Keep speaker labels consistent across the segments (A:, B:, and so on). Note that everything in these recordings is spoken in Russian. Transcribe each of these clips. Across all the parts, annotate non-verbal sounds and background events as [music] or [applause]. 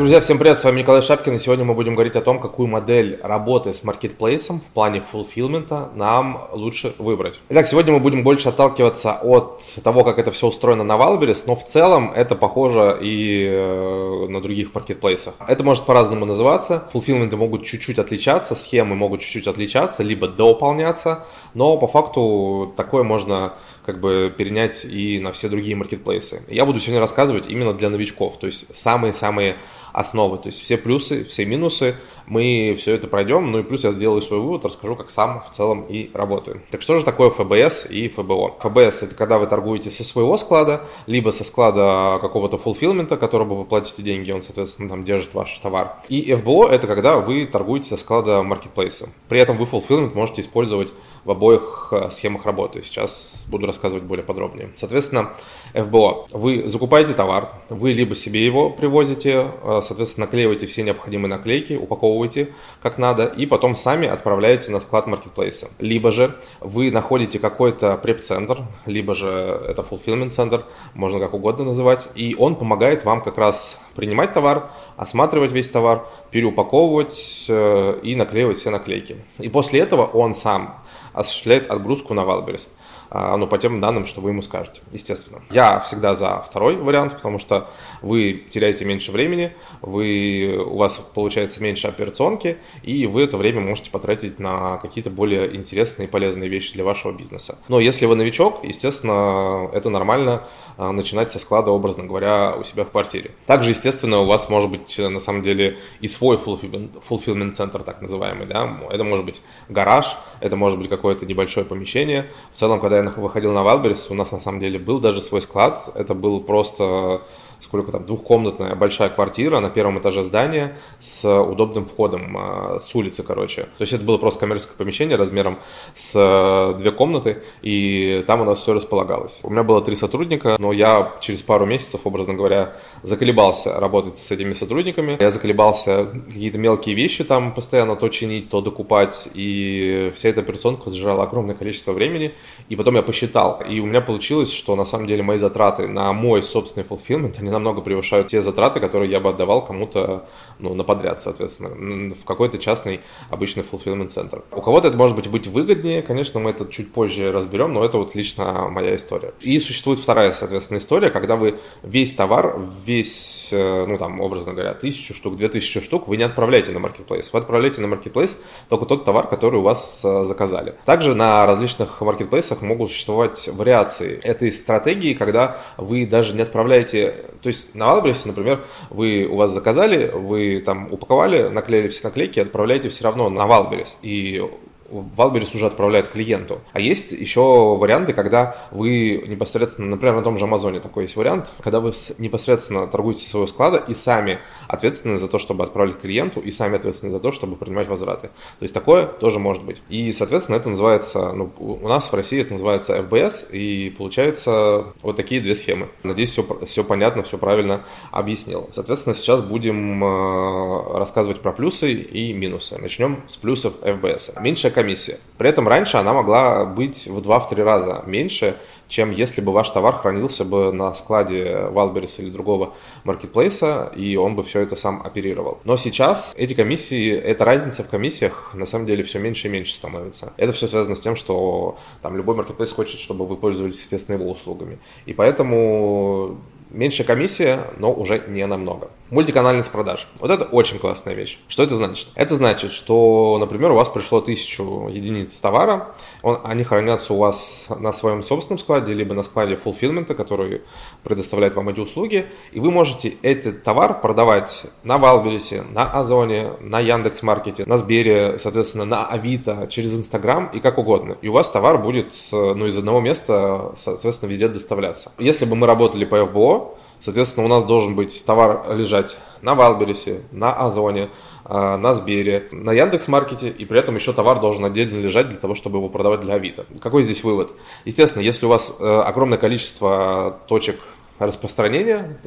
A: друзья, всем привет, с вами Николай Шапкин, и сегодня мы будем говорить о том, какую модель работы с маркетплейсом в плане фулфилмента нам лучше выбрать. Итак, сегодня мы будем больше отталкиваться от того, как это все устроено на Wildberries, но в целом это похоже и э, на других маркетплейсах. Это может по-разному называться, фулфилменты могут чуть-чуть отличаться, схемы могут чуть-чуть отличаться, либо дополняться, но по факту такое можно как бы перенять и на все другие маркетплейсы. Я буду сегодня рассказывать именно для новичков, то есть самые-самые основы, то есть все плюсы, все минусы, мы все это пройдем, ну и плюс я сделаю свой вывод, расскажу, как сам в целом и работаю. Так что же такое ФБС и ФБО? ФБС это когда вы торгуете со своего склада, либо со склада какого-то фулфилмента, которому вы платите деньги, он, соответственно, там держит ваш товар. И ФБО это когда вы торгуете со склада маркетплейса. При этом вы фулфилмент можете использовать в обоих э, схемах работы. Сейчас буду рассказывать более подробнее. Соответственно, ФБО. Вы закупаете товар, вы либо себе его привозите, э, соответственно, наклеиваете все необходимые наклейки, упаковываете как надо, и потом сами отправляете на склад маркетплейса. Либо же вы находите какой-то преп-центр, либо же это fulfillment центр, можно как угодно называть, и он помогает вам как раз принимать товар, осматривать весь товар, переупаковывать э, и наклеивать все наклейки. И после этого он сам осуществляет отгрузку на Wildberries. А, ну, по тем данным, что вы ему скажете, естественно. Я всегда за второй вариант, потому что вы теряете меньше времени, вы, у вас получается меньше операционки, и вы это время можете потратить на какие-то более интересные и полезные вещи для вашего бизнеса. Но если вы новичок, естественно, это нормально а, начинать со склада, образно говоря, у себя в квартире. Также, естественно, у вас может быть на самом деле и свой fulfillment центр, так называемый, да, это может быть гараж, это может быть какое-то небольшое помещение. В целом, когда я выходил на Wildberries, у нас на самом деле был даже свой склад. Это был просто сколько там, двухкомнатная большая квартира на первом этаже здания с удобным входом а, с улицы, короче. То есть это было просто коммерческое помещение размером с э, две комнаты, и там у нас все располагалось. У меня было три сотрудника, но я через пару месяцев, образно говоря, заколебался работать с этими сотрудниками. Я заколебался какие-то мелкие вещи там постоянно то чинить, то докупать, и вся эта операционка зажирала огромное количество времени, и потом я посчитал, и у меня получилось, что на самом деле мои затраты на мой собственный fulfillment, они намного превышают те затраты, которые я бы отдавал кому-то ну, на подряд, соответственно, в какой-то частный обычный fulfillment центр. У кого-то это может быть быть выгоднее, конечно, мы это чуть позже разберем, но это вот лично моя история. И существует вторая, соответственно, история, когда вы весь товар, весь, э, ну там, образно говоря, тысячу штук, две тысячи штук вы не отправляете на marketplace. Вы отправляете на marketplace только тот товар, который у вас э, заказали. Также на различных маркетплейсах могут существовать вариации этой стратегии, когда вы даже не отправляете то есть на Wildberries, например, вы у вас заказали, вы там упаковали, наклеили все наклейки, отправляете все равно на Wildberries. И Wildberries уже отправляет клиенту. А есть еще варианты, когда вы непосредственно, например, на том же Амазоне такой есть вариант, когда вы непосредственно торгуете своего склада и сами ответственны за то, чтобы отправить клиенту, и сами ответственны за то, чтобы принимать возвраты. То есть такое тоже может быть. И, соответственно, это называется, ну, у нас в России это называется FBS, и получается вот такие две схемы. Надеюсь, все, все понятно, все правильно объяснил. Соответственно, сейчас будем э, рассказывать про плюсы и минусы. Начнем с плюсов FBS. Меньшая комиссия. При этом раньше она могла быть в 2-3 раза меньше, чем если бы ваш товар хранился бы на складе Валберис или другого маркетплейса, и он бы все это сам оперировал. Но сейчас эти комиссии, эта разница в комиссиях на самом деле все меньше и меньше становится. Это все связано с тем, что там любой маркетплейс хочет, чтобы вы пользовались, естественно, его услугами. И поэтому Меньше комиссия, но уже не намного. Мультиканальность продаж. Вот это очень классная вещь. Что это значит? Это значит, что, например, у вас пришло тысячу единиц товара, он, они хранятся у вас на своем собственном складе, либо на складе fulfillment, который предоставляет вам эти услуги, и вы можете этот товар продавать на Wildberries, на Озоне, на Яндекс.Маркете, на Сбере, соответственно, на Авито, через Инстаграм и как угодно. И у вас товар будет ну, из одного места, соответственно, везде доставляться. Если бы мы работали по FBO, Соответственно, у нас должен быть товар лежать на Wildberries, на Озоне, а, на Сбере, на Яндекс.Маркете, и при этом еще товар должен отдельно лежать для того, чтобы его продавать для Авито. Какой здесь вывод? Естественно, если у вас э, огромное количество точек распространения,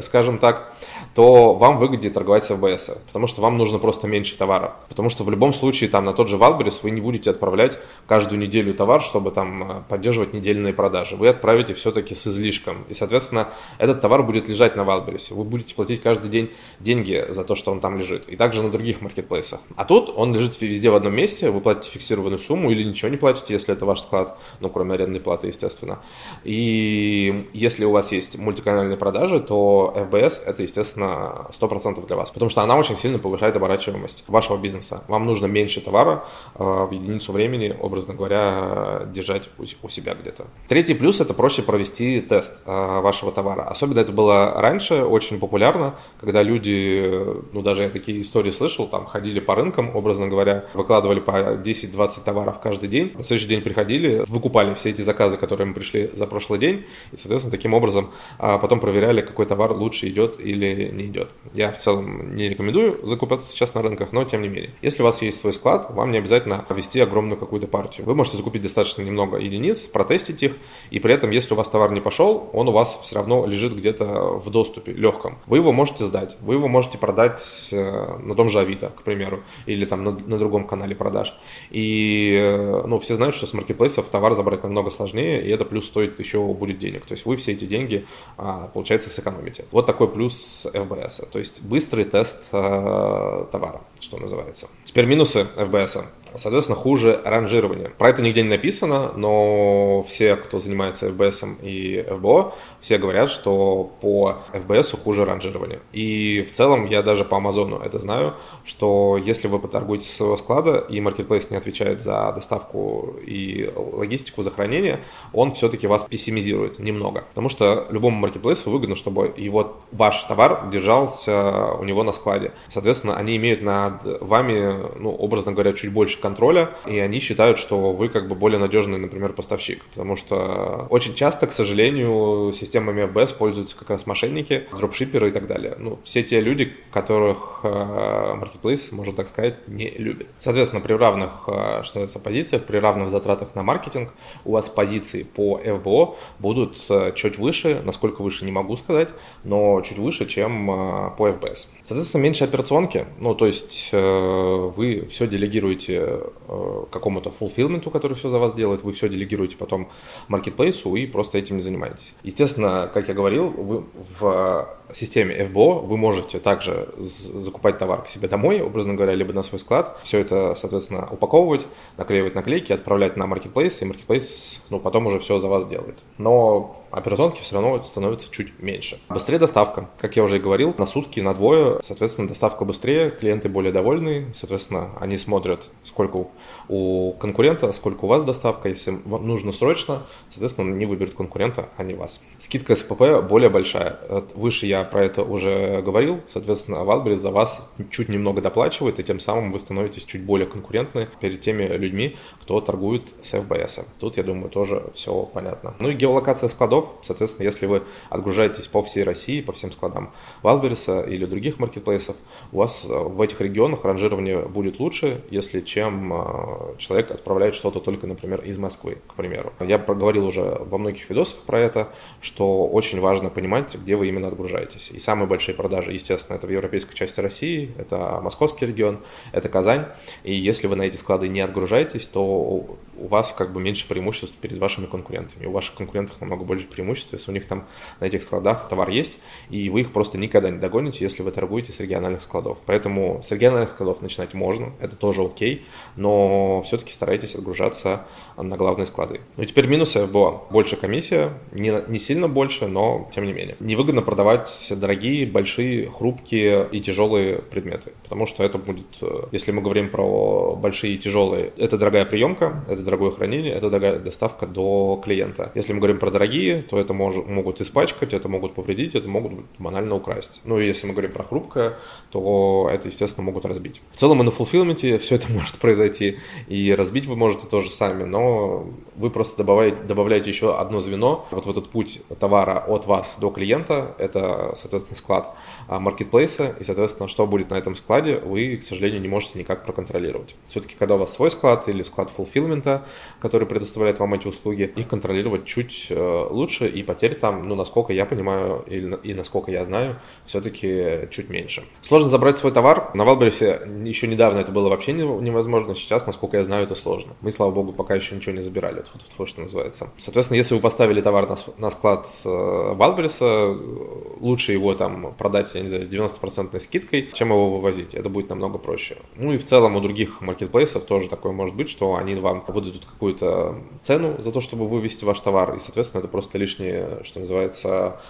A: скажем так, то вам выгоднее торговать с ФБС, потому что вам нужно просто меньше товара. Потому что в любом случае там на тот же Wildberries вы не будете отправлять каждую неделю товар, чтобы там э, поддерживать недельные продажи. Вы отправите все-таки с излишком. И, соответственно, этот товар будет лежать на Wildberries. Вы будете платить каждый день деньги за то, что он там лежит. И также на других маркетплейсах. А тут он лежит везде в одном месте, вы платите фиксированную сумму или ничего не платите, если это ваш склад, ну, кроме арендной платы, естественно. И если у вас есть мультиканальные продажи, то FBS это, естественно, 100% для вас, потому что она очень сильно повышает оборачиваемость вашего бизнеса. Вам нужно меньше товара э, в единицу времени, образно говоря, держать у себя где-то. Третий плюс – это проще провести тест э, вашего товара. Особенно это было раньше очень популярно, когда люди, ну даже я такие истории слышал, там ходили по рынкам, образно говоря, выкладывали по 10-20 товаров каждый день, на следующий день приходили, выкупали все эти заказы, которые им пришли за прошлый день, и, соответственно, таким образом а потом проверяли, какой товар лучше идет или не идет. Я в целом не рекомендую закупаться сейчас на рынках, но тем не менее. Если у вас есть свой склад, вам не обязательно ввести огромную какую-то партию. Вы можете закупить достаточно немного единиц, протестить их, и при этом, если у вас товар не пошел, он у вас все равно лежит где-то в доступе, легком. Вы его можете сдать, вы его можете продать э, на том же Авито, к примеру, или там на, на другом канале продаж. И, э, ну, все знают, что с маркетплейсов товар забрать намного сложнее, и это плюс стоит еще будет денег. То есть вы все эти деньги, получается, сэкономите. Вот такой плюс FBS. То есть быстрый тест э, товара, что называется. Теперь минусы FBS. Соответственно, хуже ранжирование. Про это нигде не написано, но все, кто занимается FBS и FBO, все говорят, что по FBS хуже ранжирование. И в целом я даже по Амазону это знаю, что если вы поторгуете с своего склада и Marketplace не отвечает за доставку и логистику, за хранение, он все-таки вас пессимизирует немного. Потому что любому Marketplace выгодно, чтобы его, ваш товар держался у него на складе. Соответственно, они имеют над вами, ну, образно говоря, чуть больше контроля, и они считают, что вы как бы более надежный, например, поставщик. Потому что очень часто, к сожалению, системами FBS пользуются как раз мошенники, дропшиперы и так далее. Ну, все те люди, которых э, Marketplace, можно так сказать, не любит. Соответственно, при равных, э, что это, позициях, при равных затратах на маркетинг, у вас позиции по FBO будут э, чуть выше, насколько выше не могу сказать, но чуть выше, чем по FBS. Соответственно, меньше операционки, ну, то есть вы все делегируете э, какому-то фулфилменту, который все за вас делает, вы все делегируете потом маркетплейсу и просто этим не занимаетесь. Естественно, как я говорил, вы в системе FBO вы можете также закупать товар к себе домой, образно говоря, либо на свой склад. Все это, соответственно, упаковывать, наклеивать наклейки, отправлять на Marketplace, и Marketplace ну, потом уже все за вас делает. Но операционки все равно становится чуть меньше. Быстрее доставка. Как я уже и говорил, на сутки, на двое, соответственно, доставка быстрее, клиенты более довольны, соответственно, они смотрят, сколько у конкурента, сколько у вас доставка. Если вам нужно срочно, соответственно, они выберут конкурента, а не вас. Скидка СПП более большая. Выше я про это уже говорил. Соответственно, Wildberries за вас чуть немного доплачивает, и тем самым вы становитесь чуть более конкурентны перед теми людьми, кто торгует с FBS. Тут, я думаю, тоже все понятно. Ну и геолокация складов. Соответственно, если вы отгружаетесь по всей России, по всем складам Wildberries или других маркетплейсов, у вас в этих регионах ранжирование будет лучше, если чем э, человек отправляет что-то только, например, из Москвы, к примеру. Я проговорил уже во многих видосах про это, что очень важно понимать, где вы именно отгружаете отгружаетесь. И самые большие продажи, естественно, это в европейской части России, это московский регион, это Казань. И если вы на эти склады не отгружаетесь, то у вас как бы меньше преимуществ перед вашими конкурентами. У ваших конкурентов намного больше преимуществ, если у них там на этих складах товар есть, и вы их просто никогда не догоните, если вы торгуете с региональных складов. Поэтому с региональных складов начинать можно, это тоже окей, но все-таки старайтесь отгружаться на главные склады. Ну и теперь минусы была больше комиссия, не, не сильно больше, но тем не менее. Невыгодно продавать дорогие, большие, хрупкие и тяжелые предметы, потому что это будет, э, если мы говорим про большие и тяжелые, это дорогая приемка, это дорогое хранение, это доставка до клиента. Если мы говорим про дорогие, то это мож, могут испачкать, это могут повредить, это могут банально украсть. Ну и если мы говорим про хрупкое, то это, естественно, могут разбить. В целом и на фулфилменте все это [laughs] может произойти, и разбить вы можете тоже сами, но вы просто добавляете, добавляете еще одно звено вот в этот путь товара от вас до клиента, это соответственно, склад а, маркетплейса, и, соответственно, что будет на этом складе, вы, к сожалению, не можете никак проконтролировать. Все-таки, когда у вас свой склад или склад фулфилмента, который предоставляет вам эти услуги, их контролировать чуть э, лучше, и потерь там, ну, насколько я понимаю и, и насколько я знаю, все-таки чуть меньше. Сложно забрать свой товар. На Wildberries еще недавно это было вообще невозможно, сейчас, насколько я знаю, это сложно. Мы, слава богу, пока еще ничего не забирали, это вот, что называется. Соответственно, если вы поставили товар на, на склад э, Wildberries, лучше его там продать, я не знаю, с 90% скидкой, чем его вывозить. Это будет намного проще. Ну и в целом у других маркетплейсов тоже такое может быть, что они вам выдадут какую-то цену за то, чтобы вывезти ваш товар, и, соответственно, это просто лишние, что называется,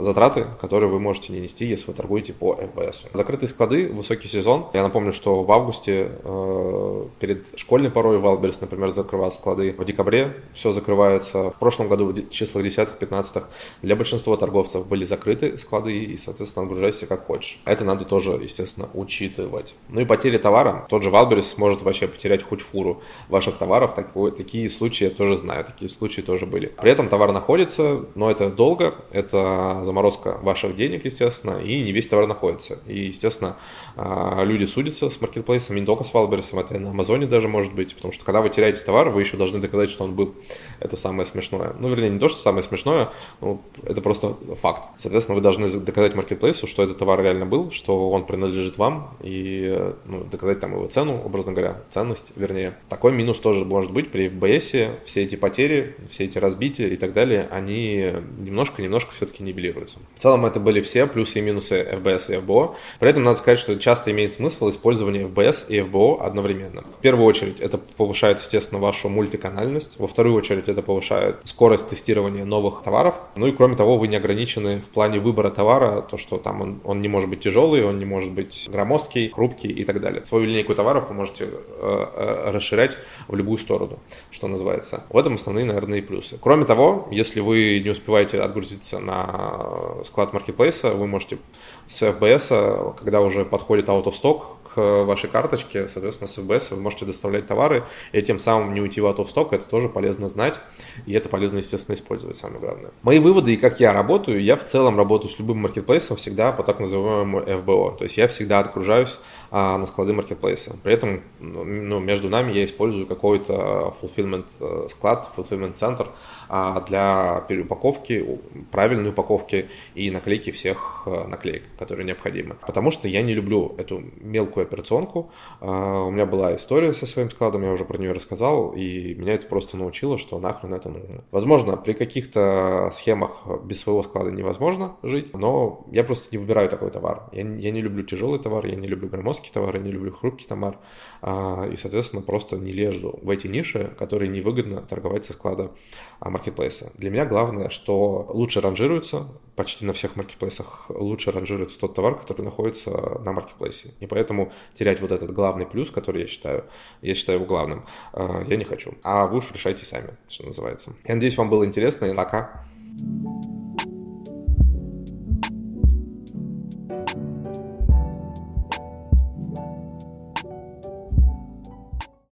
A: затраты, которые вы можете не нести, если вы торгуете по FBS. Закрытые склады, высокий сезон. Я напомню, что в августе э, перед школьной порой Wildberries, например, закрывал склады. В декабре все закрывается. В прошлом году в числах десятых, пятнадцатых для большинства торговцев были закрыты склады и, соответственно, отгружайся как хочешь. Это надо тоже, естественно, учитывать. Ну и потери товара. Тот же Wildberries может вообще потерять хоть фуру ваших товаров. Так, такие случаи я тоже знаю, такие случаи тоже были. При этом товар находится, но это долго, это заморозка ваших денег, естественно, и не весь товар находится. И, естественно, а, люди судятся с маркетплейсом, не только с Валбересом, это на Амазоне даже может быть, потому что когда вы теряете товар, вы еще должны доказать, что он был. Это самое смешное. Ну, вернее, не то, что самое смешное, ну, это просто факт. Соответственно, вы должны доказать маркетплейсу, что этот товар реально был, что он принадлежит вам, и ну, доказать там его цену, образно говоря, ценность, вернее. Такой минус тоже может быть при FBS, все эти потери, все эти разбития и так далее, они немножко-немножко все-таки нивелируются. В целом это были все плюсы и минусы FBS и FBO. При этом надо сказать, что часто имеет смысл использование FBS и FBO одновременно. В первую очередь это повышает, естественно, вашу мультиканальность. Во вторую очередь это повышает скорость тестирования новых товаров. Ну и кроме того, вы не ограничены в плане выбора товара, то, что там он, он не может быть тяжелый, он не может быть громоздкий, хрупкий и так далее. Свою линейку товаров вы можете э, э, расширять в любую сторону, что называется. В этом основные, наверное, и плюсы. Кроме того, если вы не успеваете отгрузиться на склад маркетплейса, вы можете с FBS, когда уже подходит out of stock, к вашей карточке, соответственно, с FBS вы можете доставлять товары и тем самым не уйти в out of stock, это тоже полезно знать, и это полезно, естественно, использовать, самое главное. Мои выводы и как я работаю, я в целом работаю с любым маркетплейсом всегда по так называемому FBO, то есть я всегда отгружаюсь а, на склады маркетплейса. При этом ну, между нами я использую какой-то fulfillment э, склад, fulfillment центр а, для переупаковки, правильной упаковки и наклейки всех э, наклеек, которые необходимы. Потому что я не люблю эту мелкую операционку. А, у меня была история со своим складом, я уже про нее рассказал, и меня это просто научило, что нахрен это нужно. Возможно, при каких-то схемах без своего склада невозможно жить, но я просто не выбираю такой товар. Я, я не люблю тяжелый товар, я не люблю громоздкий товар, я не люблю хрупкий товар, а, и, соответственно, просто не лезу в эти ниши, которые невыгодно торговать со склада маркетплейса. Для меня главное, что лучше ранжируется, почти на всех маркетплейсах лучше ранжируется тот товар, который находится на маркетплейсе. И поэтому терять вот этот главный плюс, который я считаю, я считаю его главным, а, я не хочу. А вы уж решайте сами, что называется. Я надеюсь, вам было интересно. И пока.